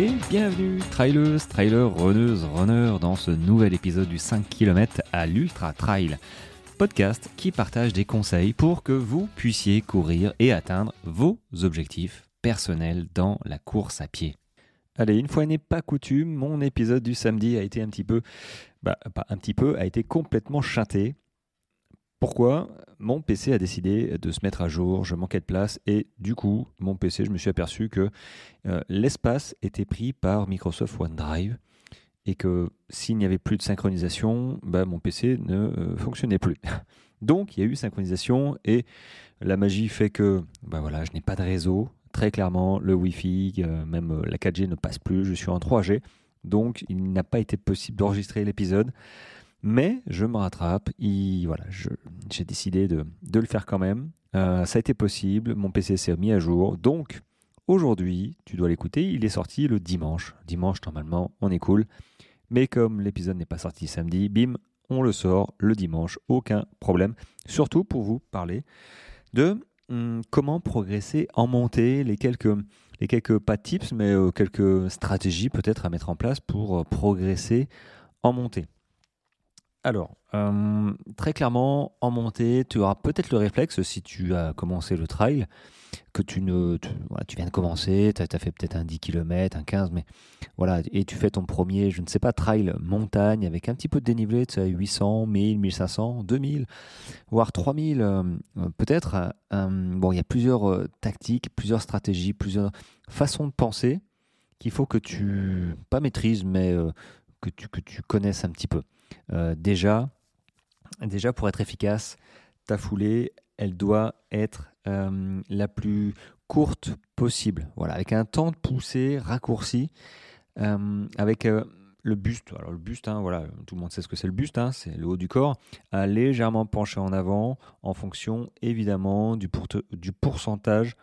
Et bienvenue, trailers, trailers, runneuses, runners, dans ce nouvel épisode du 5 km à l'Ultra Trail. Podcast qui partage des conseils pour que vous puissiez courir et atteindre vos objectifs personnels dans la course à pied. Allez, une fois n'est pas coutume, mon épisode du samedi a été un petit peu, bah, pas un petit peu, a été complètement chanté. Pourquoi Mon PC a décidé de se mettre à jour, je manquais de place et du coup, mon PC, je me suis aperçu que euh, l'espace était pris par Microsoft OneDrive et que s'il n'y avait plus de synchronisation, bah, mon PC ne euh, fonctionnait plus. Donc il y a eu synchronisation et la magie fait que bah, voilà, je n'ai pas de réseau. Très clairement, le Wi-Fi, euh, même la 4G ne passe plus, je suis en 3G. Donc il n'a pas été possible d'enregistrer l'épisode. Mais je me rattrape. voilà, j'ai décidé de, le faire quand même. Euh, ça a été possible. Mon PC s'est mis à jour. Donc, aujourd'hui, tu dois l'écouter. Il est sorti le dimanche. Dimanche, normalement, on est cool. Mais comme l'épisode n'est pas sorti samedi, bim, on le sort le dimanche. Aucun problème. Surtout pour vous parler de hum, comment progresser en montée, les quelques, les quelques pas tips, mais euh, quelques stratégies peut-être à mettre en place pour euh, progresser en montée. Alors, euh, très clairement, en montée, tu auras peut-être le réflexe, si tu as commencé le trail, que tu ne tu, viens de commencer, tu as, fait peut-être un 10 km, un 15, mais voilà, et tu fais ton premier, je ne sais pas, trail montagne avec un petit peu de dénivelé, tu sais, 800, 1000, 1500, 2000, voire 3000, euh, peut-être. Euh, bon, il y a plusieurs tactiques, plusieurs stratégies, plusieurs façons de penser qu'il faut que tu, pas maîtrises, mais que, tu, que tu connaisses un petit peu. Euh, déjà, déjà, pour être efficace, ta foulée, elle doit être euh, la plus courte possible. Voilà, avec un temps de poussée raccourci, euh, avec le buste. Alors le buste, hein, voilà, tout le monde sait ce que c'est le buste, hein, c'est le haut du corps, à légèrement pencher en avant en fonction évidemment du pourcentage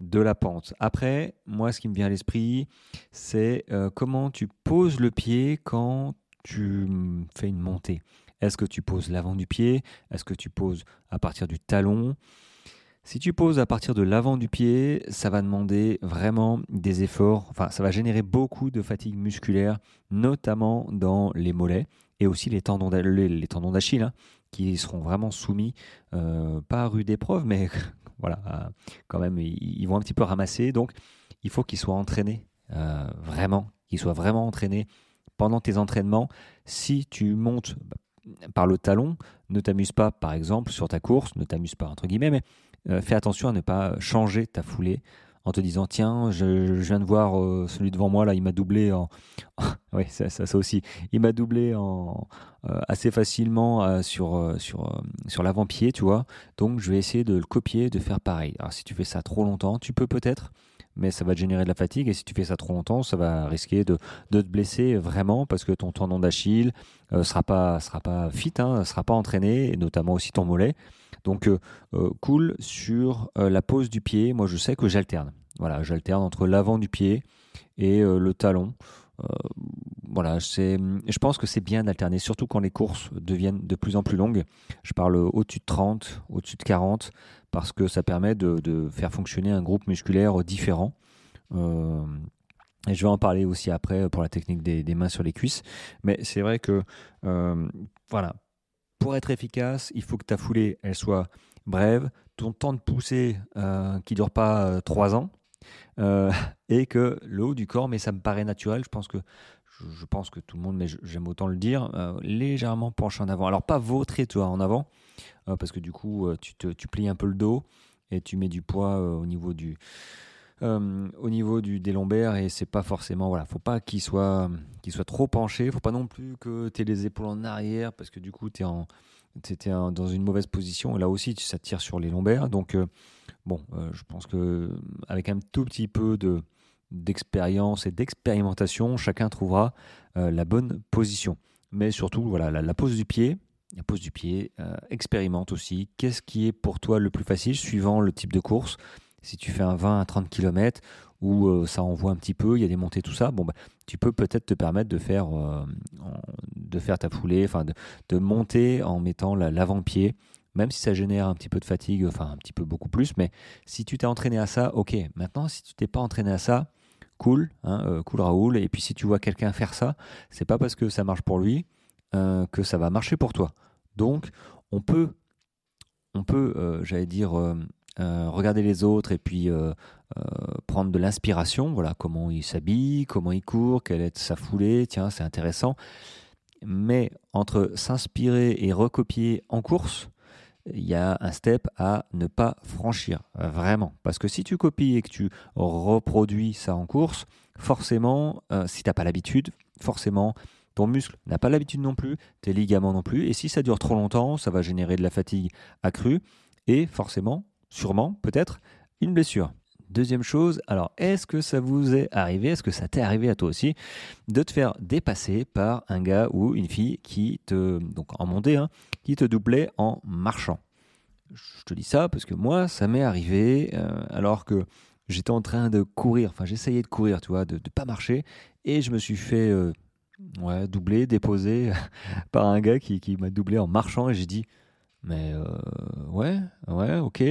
de la pente. Après, moi, ce qui me vient à l'esprit, c'est comment tu poses le pied quand tu fais une montée. Est-ce que tu poses l'avant du pied? Est-ce que tu poses à partir du talon? Si tu poses à partir de l'avant du pied, ça va demander vraiment des efforts, enfin ça va générer beaucoup de fatigue musculaire, notamment dans les mollets et aussi les tendons d'Achille, hein, qui seront vraiment soumis, euh, pas à rude épreuve, mais voilà, quand même, ils, vont un petit peu ramasser. Donc il faut qu'ils soient entraînés, euh, vraiment, qu'ils soient vraiment entraînés pendant tes entraînements, si tu montes par le talon, ne t'amuse pas, par exemple, sur ta course, ne t'amuse pas, entre guillemets, mais euh, fais attention à ne pas changer ta foulée en te disant tiens je, viens de voir euh, celui devant moi là il m'a doublé en oui ça, ça, aussi. Il m'a doublé en euh, assez facilement sur sur sur l'avant-pied tu vois. Donc je vais essayer de le copier de faire pareil. Alors si tu fais ça trop longtemps tu peux peut-être mais ça va te générer de la fatigue. Et si tu fais ça trop longtemps, ça va risquer de, te blesser vraiment parce que ton tendon d'Achille ne euh, sera, pas, sera pas fit, hein, sera pas entraîné, et notamment aussi ton mollet. Donc, euh, euh, cool sur la pose du pied. Moi, je sais que j'alterne. Voilà, j'alterne entre l'avant du pied et le talon. voilà, je pense que c'est bien d'alterner, surtout quand les courses deviennent de plus en plus longues. Je parle au-dessus de 30, au-dessus de 40 parce que ça permet de, faire fonctionner un groupe musculaire différent. Euh, et je vais en parler aussi après pour la technique des, mains sur les cuisses. Mais c'est vrai que, euh, voilà, pour être efficace, il faut que ta foulée, elle soit brève, ton temps de poussée euh, qui ne dure pas 3 ans, et que le haut du corps, mais ça me paraît naturel, je pense que je, pense que tout le monde, mais j'aime autant le dire, légèrement penche en avant. Alors pas vautrer toi en avant, euh, parce que du coup, euh, tu, te, tu plies un peu le dos et tu mets du poids euh, au niveau du, au niveau du, des lombaires et c'est pas forcément voilà faut pas qu'il soit qu'il soit trop penché. Faut pas non plus que tu aies les épaules en arrière parce que du coup tu es en dans une mauvaise position. Et là aussi ça tire sur les lombaires. Donc bon je pense que avec un tout petit peu de d'expérience et d'expérimentation chacun trouvera la bonne position mais surtout voilà la pose du pied la pose du pied, euh, expérimente aussi. Qu'est-ce qui est pour toi le plus facile suivant le type de course? Si tu fais un 20 à 30 km où euh, ça envoie un petit peu, il y a des montées, tout ça, bon, bah, tu peux peut-être te permettre de faire, euh, ta foulée, enfin de, monter en mettant l'avant-pied, même si ça génère un petit peu de fatigue, enfin un petit peu beaucoup plus, mais si tu t'es entraîné à ça, ok. Maintenant, si tu t'es pas entraîné à ça, cool, hein, cool Raoul. Et puis si tu vois quelqu'un faire ça, c'est pas parce que ça marche pour lui que ça va marcher pour toi. Donc on peut, on peut, j'allais dire, regarder les autres et puis prendre de l'inspiration. Voilà comment il s'habille, comment il court, quelle est sa foulée. Tiens, c'est intéressant. Mais entre s'inspirer et recopier en course, il y a un step à ne pas franchir, vraiment. Parce que si tu copies et que tu reproduis ça en course, forcément, euh, si tu n'as pas l'habitude, forcément, ton muscle n'a pas l'habitude non plus, tes ligaments non plus, et si ça dure trop longtemps, ça va générer de la fatigue accrue, et forcément, sûrement, peut-être, une blessure. Deuxième chose, alors est-ce que ça vous est arrivé, est-ce que ça t'est arrivé à toi aussi, de te faire dépasser par un gars ou une fille qui te, donc en montée, hein, qui te doublait en marchant? Je te dis ça parce que moi, ça m'est arrivé euh, alors que j'étais en train de courir, enfin j'essayais de courir, tu vois, de ne pas marcher, et je me suis fait euh, doubler, déposer par un gars qui m'a doublé en marchant, et j'ai dit, mais euh, ouais, ouais, ok,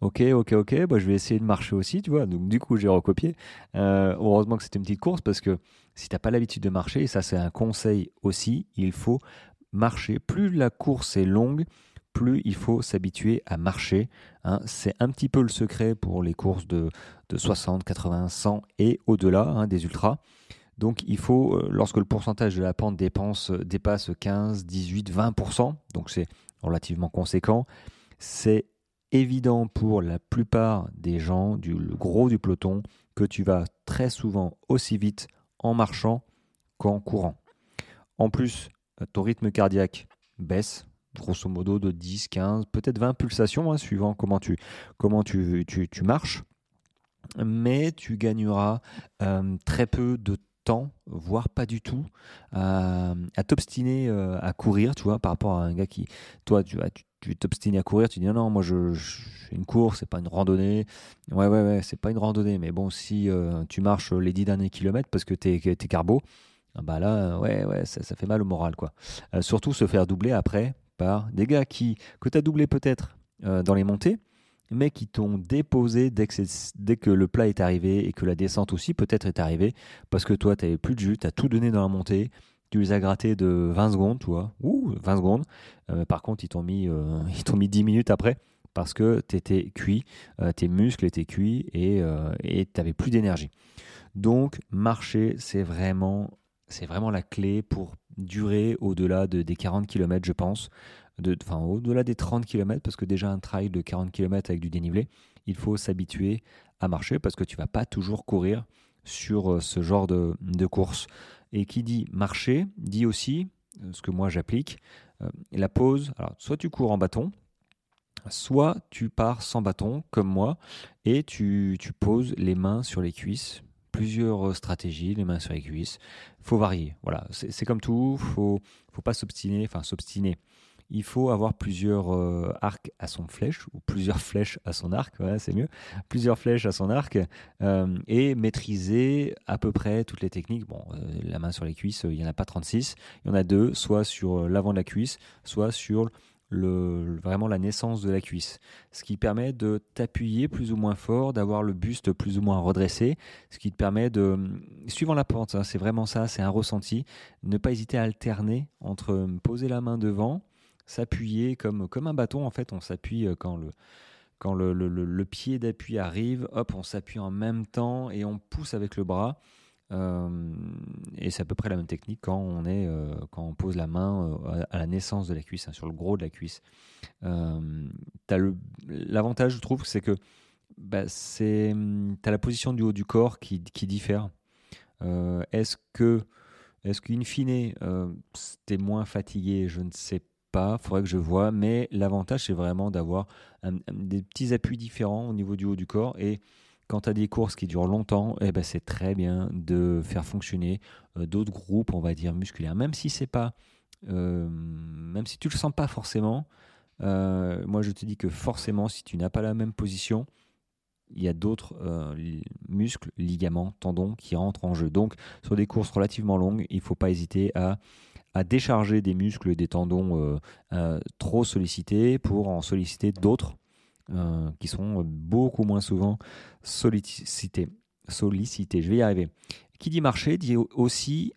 ok, ok, ok, bah, je vais essayer de marcher aussi, tu vois. Donc du coup, j'ai recopié. Euh, heureusement que c'était une petite course parce que si tu n'as pas l'habitude de marcher, et ça c'est un conseil aussi, il faut marcher. Plus la course est longue, plus il faut s'habituer à marcher. Hein. C'est un petit peu le secret pour les courses de, de 60, 80, 100 et au-delà hein, des ultras. Donc il faut, euh, lorsque le pourcentage de la pente dépense, dépasse 15, 18, 20%, donc c'est relativement conséquent. C'est évident pour la plupart des gens, du gros du peloton, que tu vas très souvent aussi vite en marchant qu'en courant. En plus, ton rythme cardiaque baisse, grosso modo de 10, 15, peut-être 20 pulsations, hein, suivant comment tu, comment tu, marches. Mais tu gagneras euh, très peu de temps, voire pas du tout, à, t'obstiner euh, à courir, tu vois, par rapport à un gars qui, toi, tu tu t'obstines à courir, tu dis non, non, moi je, fais une course, c'est pas une randonnée. Ouais, ouais, ouais, c'est pas une randonnée, mais bon, si euh, tu marches les 10 derniers kilomètres parce que t'es es carbo, ah bah là, ouais, ouais, ça, fait mal au moral, quoi. Euh, surtout se faire doubler après par des gars qui, que tu as doublé peut-être dans les montées, mais qui t'ont déposé dès que, le plat est arrivé et que la descente aussi peut-être est arrivée, parce que toi, tu n'avais plus de jus, tu as tout donné dans la montée, tu les as grattés de 20 secondes, tu vois, ouh, 20 secondes. Euh, par contre, ils t'ont mis, euh, ils t'ont mis 10 minutes après, parce que tu étais cuit, euh, tes muscles étaient cuits et tu n'avais plus d'énergie. Donc, marcher, c'est vraiment, c'est vraiment la clé pour durer au-delà de, des 40 km, je pense enfin au-delà des 30 km, parce que déjà un trail de 40 km avec du dénivelé, il faut s'habituer à marcher parce que tu vas pas toujours courir sur euh, ce genre de, course. Et qui dit marcher dit aussi, euh, ce que moi j'applique, euh, la pause. Alors, soit tu cours en bâton, soit tu pars sans bâton, comme moi, et tu, tu poses les mains sur les cuisses. Plusieurs stratégies, les mains sur les cuisses. faut varier. Voilà, c'est comme tout. Faut, faut pas s'obstiner. Enfin, s'obstiner il faut avoir plusieurs euh, arcs à son flèche, ou plusieurs flèches à son arc, c'est mieux, plusieurs flèches à son arc, euh, et maîtriser à peu près toutes les techniques. Bon, euh, la main sur les cuisses, il n'y en a pas 36, il y en a deux, soit sur l'avant de la cuisse, soit sur vraiment la naissance de la cuisse, ce qui permet de t'appuyer plus ou moins fort, d'avoir le buste plus ou moins redressé, ce qui te permet de, suivant la pente, hein, c'est vraiment ça, c'est un ressenti, ne pas hésiter à alterner entre poser la main devant, s'appuyer comme, comme un bâton. En fait, on s'appuie euh, quand le, quand le, le, pied d'appui arrive, hop, on s'appuie en même temps et on pousse avec le bras. Euh, et c'est à peu près la même technique quand on, est, euh, quand on pose la main à la naissance de la cuisse, hein, sur le gros de la cuisse. L'avantage, je trouve, c'est que bah, tu as la position du haut du corps qui, qui diffère. est-ce que, est-ce qu'in fine, tu es moins fatigué? Je ne sais pas faudrait que je vois, mais l'avantage c'est vraiment d'avoir des petits appuis différents au niveau du haut du corps et quand tu as des courses qui durent longtemps, eh ben c'est très bien de faire fonctionner euh, d'autres groupes, on va dire musculaires, même si c'est pas, euh, même si tu le sens pas forcément. Euh, moi, je te dis que forcément, si tu n'as pas la même position, il y a d'autres muscles, ligaments, tendons qui rentrent en jeu. Donc, sur des courses relativement longues, il ne faut pas hésiter à décharger des muscles des tendons trop sollicités pour en solliciter d'autres euh, qui sont beaucoup moins souvent sollicités. solliciter. Je vais y arriver. Qui dit marcher dit aussi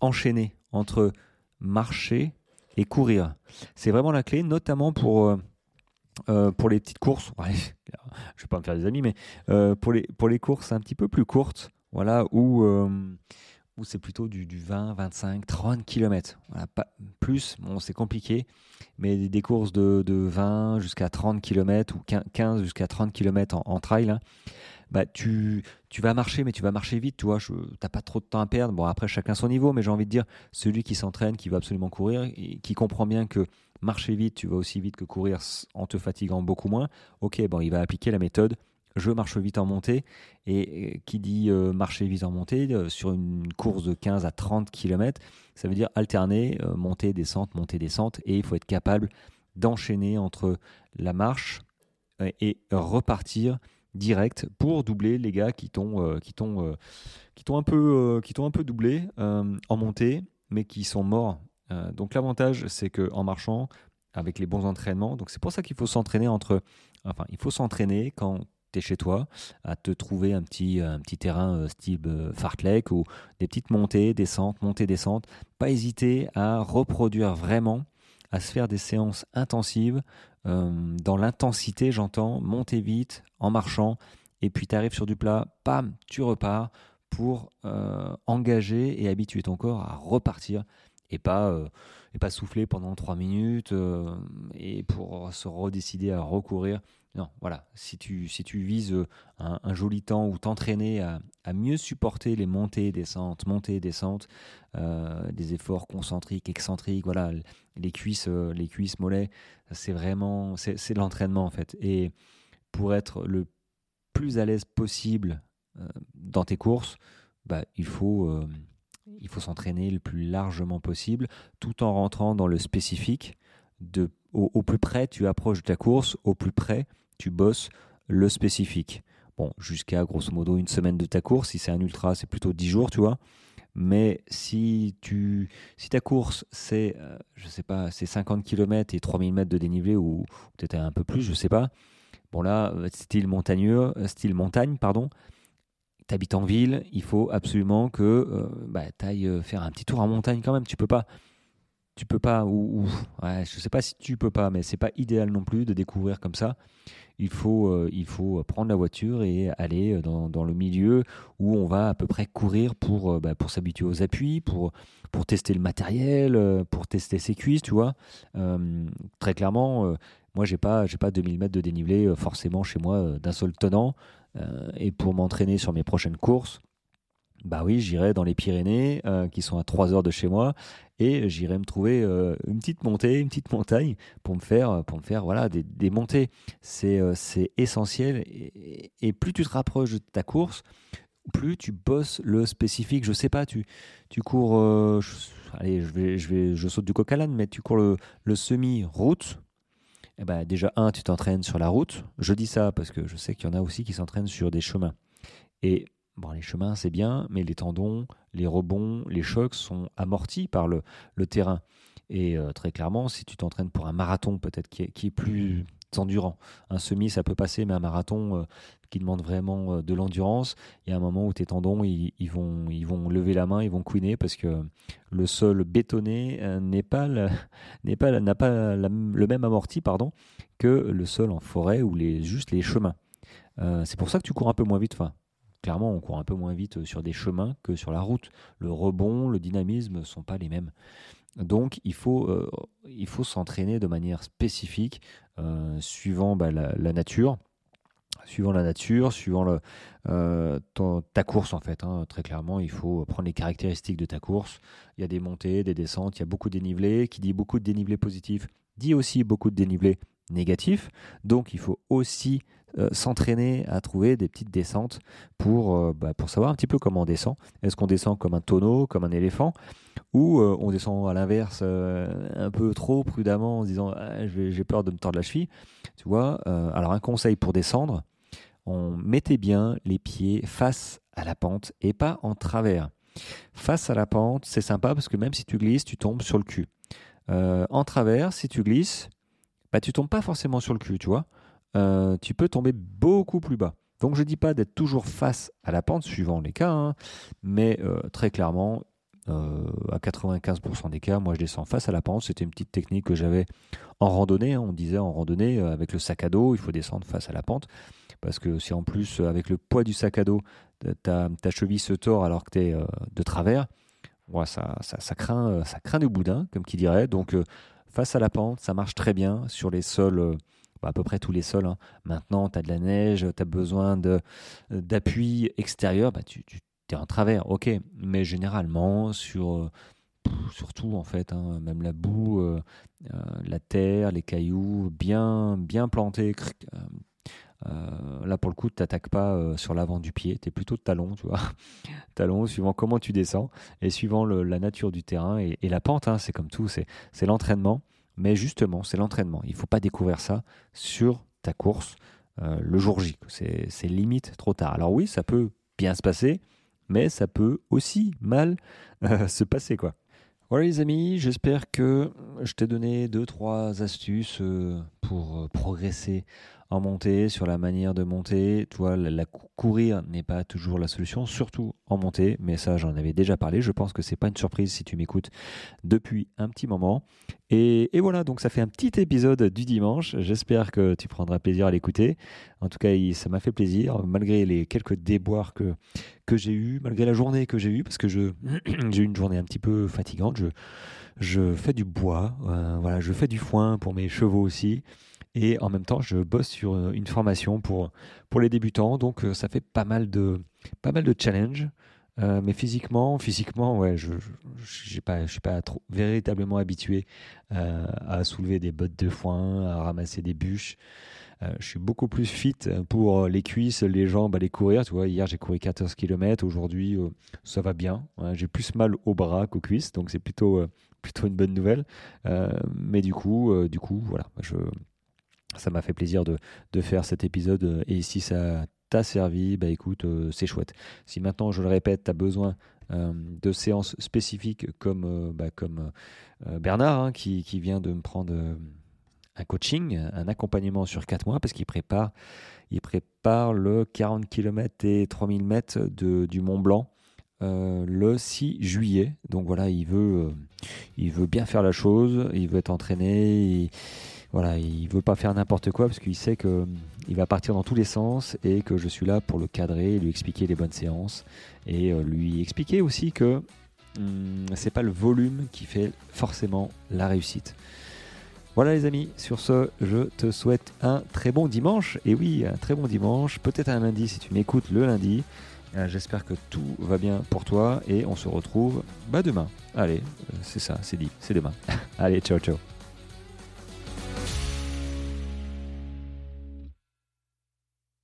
enchaîner entre marcher et courir. C'est vraiment la clé, notamment pour, pour les petites courses. je ne vais pas me faire des amis, mais pour, les, pour les courses un petit peu plus courtes, voilà, où où c'est plutôt du, 20, 25, 30 km. Plus, bon, c'est compliqué, mais des courses de, 20 jusqu'à 30 km ou 15 jusqu'à 30 km en, trail, hein, bah, tu, vas marcher, mais tu vas marcher vite, tu n'as pas trop de temps à perdre. Bon, après, chacun son niveau, mais j'ai envie de dire, celui qui s'entraîne, qui va absolument courir, et qui comprend bien que marcher vite, tu vas aussi vite que courir en te fatiguant beaucoup moins, ok, bon, il va appliquer la méthode je marche vite en montée. Et qui dit euh, marcher vite en montée, euh, sur une course de 15 à 30 km, ça veut dire alterner euh, montée, descente, montée, descente. Et il faut être capable d'enchaîner entre la marche et repartir direct pour doubler les gars qui t'ont qui qui un peu qui un peu doublé en montée mais qui sont morts donc l'avantage c'est que en marchant avec les bons entraînements donc c'est pour ça qu'il faut s'entraîner entre enfin il faut s'entraîner quand chez toi, à te trouver un petit, petit terrain euh, style euh, fartlek ou des petites montées, descentes, montées, descentes. Pas hésiter à reproduire vraiment, à se faire des séances intensives. Euh, dans l'intensité, j'entends, monter vite en marchant, et puis tu arrives sur du plat, pam, tu repars pour engager et habituer ton corps à repartir et pas, et pas souffler pendant trois minutes et pour se redécider à recourir non, voilà. Si tu, si tu vises euh, un, joli temps ou t'entraîner à, mieux supporter les montées, descentes, montées, descentes, euh, des efforts concentriques, excentriques, voilà, les cuisses, euh, les cuisses, mollets, c'est vraiment, c'est de l'entraînement en fait. Et pour être le plus à l'aise possible dans tes courses, bah, il faut, s'entraîner le plus largement possible, tout en rentrant dans le spécifique. De, au plus près tu approches de ta course, au plus près tu bosses le spécifique. Bon, jusqu'à grosso modo une semaine de ta course. Si c'est un ultra, c'est plutôt 10 jours, tu vois. Mais si, tu, si ta course, c'est, euh, je sais pas, c'est 50 km et 3000 mètres de dénivelé, ou peut-être un peu plus, je sais pas. Bon, là, style montagneux, euh, style montagne, pardon. Tu habites en ville, il faut absolument que euh, bah, tu ailles faire un petit tour en montagne quand même. Tu peux pas tu peux pas, ou, ouais, je sais pas si tu peux pas, mais c'est pas idéal non plus de découvrir comme ça. Il faut, euh, il faut prendre la voiture et aller dans, dans, le milieu où on va à peu près courir pour, euh, bah, pour s'habituer aux appuis, pour, pour tester le matériel, euh, pour tester ses cuisses, tu vois. très clairement, moi, j'ai pas, pas 2000 mètres de dénivelé forcément chez moi d'un seul tenant. et pour m'entraîner sur mes prochaines courses, bah oui, j'irai dans les Pyrénées, qui sont à 3 heures de chez moi, et j'irai me trouver euh, une petite montée, une petite montagne pour me faire, pour me faire voilà, des, des montées. C'est euh, essentiel. Et, plus tu te rapproches de ta course, plus tu bosses le spécifique. Je sais pas, tu, tu cours, euh, allez, je, vais, je, vais, je saute du coq à l'âne, mais tu cours le, le semi-route. Eh ben, déjà, un, tu t'entraînes sur la route. Je dis ça parce que je sais qu'il y en a aussi qui s'entraînent sur des chemins. Et Bon, les chemins, c'est bien, mais les tendons, les rebonds, les chocs sont amortis par le, terrain. Et euh, très clairement, si tu t'entraînes pour un marathon, peut-être qui, est, plus endurant. Un semi, ça peut passer, mais un marathon euh, qui demande vraiment euh, de l'endurance, il y a un moment où tes tendons, ils, vont, ils vont lever la main, ils vont couiner parce que le sol bétonné n'est pas, n'est pas, n'a pas le même amorti pardon, que le sol en forêt ou les, juste les chemins. c'est pour ça que tu cours un peu moins vite. Enfin, clairement, on court un peu moins vite sur des chemins que sur la route. Le rebond, le dynamisme ne sont pas les mêmes. Donc, il faut, euh, s'entraîner de manière spécifique, euh, suivant bah, la, nature, suivant la nature, suivant euh, ta course en fait. Hein. très clairement, il faut prendre les caractéristiques de ta course. Il y a des montées, des descentes, il y a beaucoup de dénivelé. Qui dit beaucoup de dénivelé positif, dit aussi beaucoup de dénivelé négatif. Donc, il faut aussi euh, s'entraîner à trouver des petites descentes pour, euh, bah, pour savoir un petit peu comment on descend. Est-ce qu'on descend comme un tonneau, comme un éléphant, ou euh, on descend à l'inverse un peu trop prudemment en se disant ah, j'ai peur de me tordre la cheville. Tu vois Alors un conseil pour descendre, on mettait bien les pieds face à la pente et pas en travers. Face à la pente, c'est sympa parce que même si tu glisses, tu tombes sur le cul. en travers, si tu glisses, bah, tu tombes pas forcément sur le cul, tu vois. Euh, tu peux tomber beaucoup plus bas. Donc je ne dis pas d'être toujours face à la pente, suivant les cas, hein, mais très clairement, à 95% des cas, moi je descends face à la pente. C'était une petite technique que j'avais en randonnée. Hein. on disait en randonnée, avec le sac à dos, il faut descendre face à la pente. Parce que si en plus, avec le poids du sac à dos, ta, cheville se tord alors que tu es de travers, ça, ça, craint, ça craint du boudin, comme qui dirait. Donc face à la pente, ça marche très bien sur les sols à peu près tous les sols. Hein. Maintenant, tu as de la neige, tu as besoin d'appui extérieur, bah, tu, es en travers, ok. Mais généralement, sur, surtout en fait, hein, même la boue, euh, euh, la terre, les cailloux, bien, bien plantés. Euh, là, pour le coup, tu n'attaques pas sur l'avant du pied, tu es plutôt talon, tu vois. talon, suivant comment tu descends et suivant la nature du terrain et, la pente, hein, c'est comme tout, c'est l'entraînement. Mais justement, c'est l'entraînement. Il ne faut pas découvrir ça sur ta course euh, le jour J. C'est limite trop tard. Alors oui, ça peut bien se passer, mais ça peut aussi mal euh, se passer. quoi. Voilà les amis, j'espère que je t'ai donné deux trois astuces euh, pour progresser en montée, sur la manière de monter. Tu vois, la, courir n'est pas toujours la solution, surtout en montée, mais ça j'en avais déjà parlé. Je pense que c'est pas une surprise si tu m'écoutes depuis un petit moment. Et, voilà, donc ça fait un petit épisode du dimanche. J'espère que tu prendras plaisir à l'écouter. En tout cas, ça m'a fait plaisir, malgré les quelques déboires que, que j'ai eu, malgré la journée que j'ai eue, parce que j'ai eu une journée un petit peu fatigante. Je, je fais du bois, euh, voilà, je fais du foin pour mes chevaux aussi. Et en même temps, je bosse sur euh, une formation pour, pour les débutants. Donc, euh, ça fait pas mal de, pas mal de challenges. Euh, mais physiquement, physiquement, ouais, je ne pas, suis pas trop, véritablement habitué à soulever des bottes de foin, à ramasser des bûches. je suis beaucoup plus fit pour les cuisses, les jambes, aller courir. Tu vois, hier j'ai couru 14 km. Aujourd'hui, ça va bien. j'ai plus mal aux bras qu'aux cuisses, donc c'est plutôt, plutôt une bonne nouvelle. mais du coup, du coup, voilà, je ça m'a fait plaisir de, faire cet épisode. Euh, et si ça t'a servi, bah écoute, euh, c'est chouette. Si maintenant, je le répète, tu as besoin euh, de séances spécifiques comme, bah, comme Bernard, hein, qui, vient de me prendre un coaching, un accompagnement sur 4 mois, parce qu'il prépare, il prépare le 40 km et 3000 mètres de, du Mont Blanc. le 6 juillet. Donc voilà, il veut, il veut bien faire la chose, il veut être entraîné, voilà, il veut pas faire n'importe quoi parce qu'il sait qu'il hum, va partir dans tous les sens et que je suis là pour le cadrer, lui expliquer les bonnes séances et euh, lui expliquer aussi que hum, c'est pas le volume qui fait forcément la réussite. Voilà les amis, sur ce, je te souhaite un très bon dimanche. Et oui, un très bon dimanche, peut-être un lundi si tu m'écoutes le lundi. Euh, j'espère que tout va bien pour toi et on se retrouve bah, demain. Allez, euh, c'est ça, c'est dit, c'est demain. Allez, ciao ciao.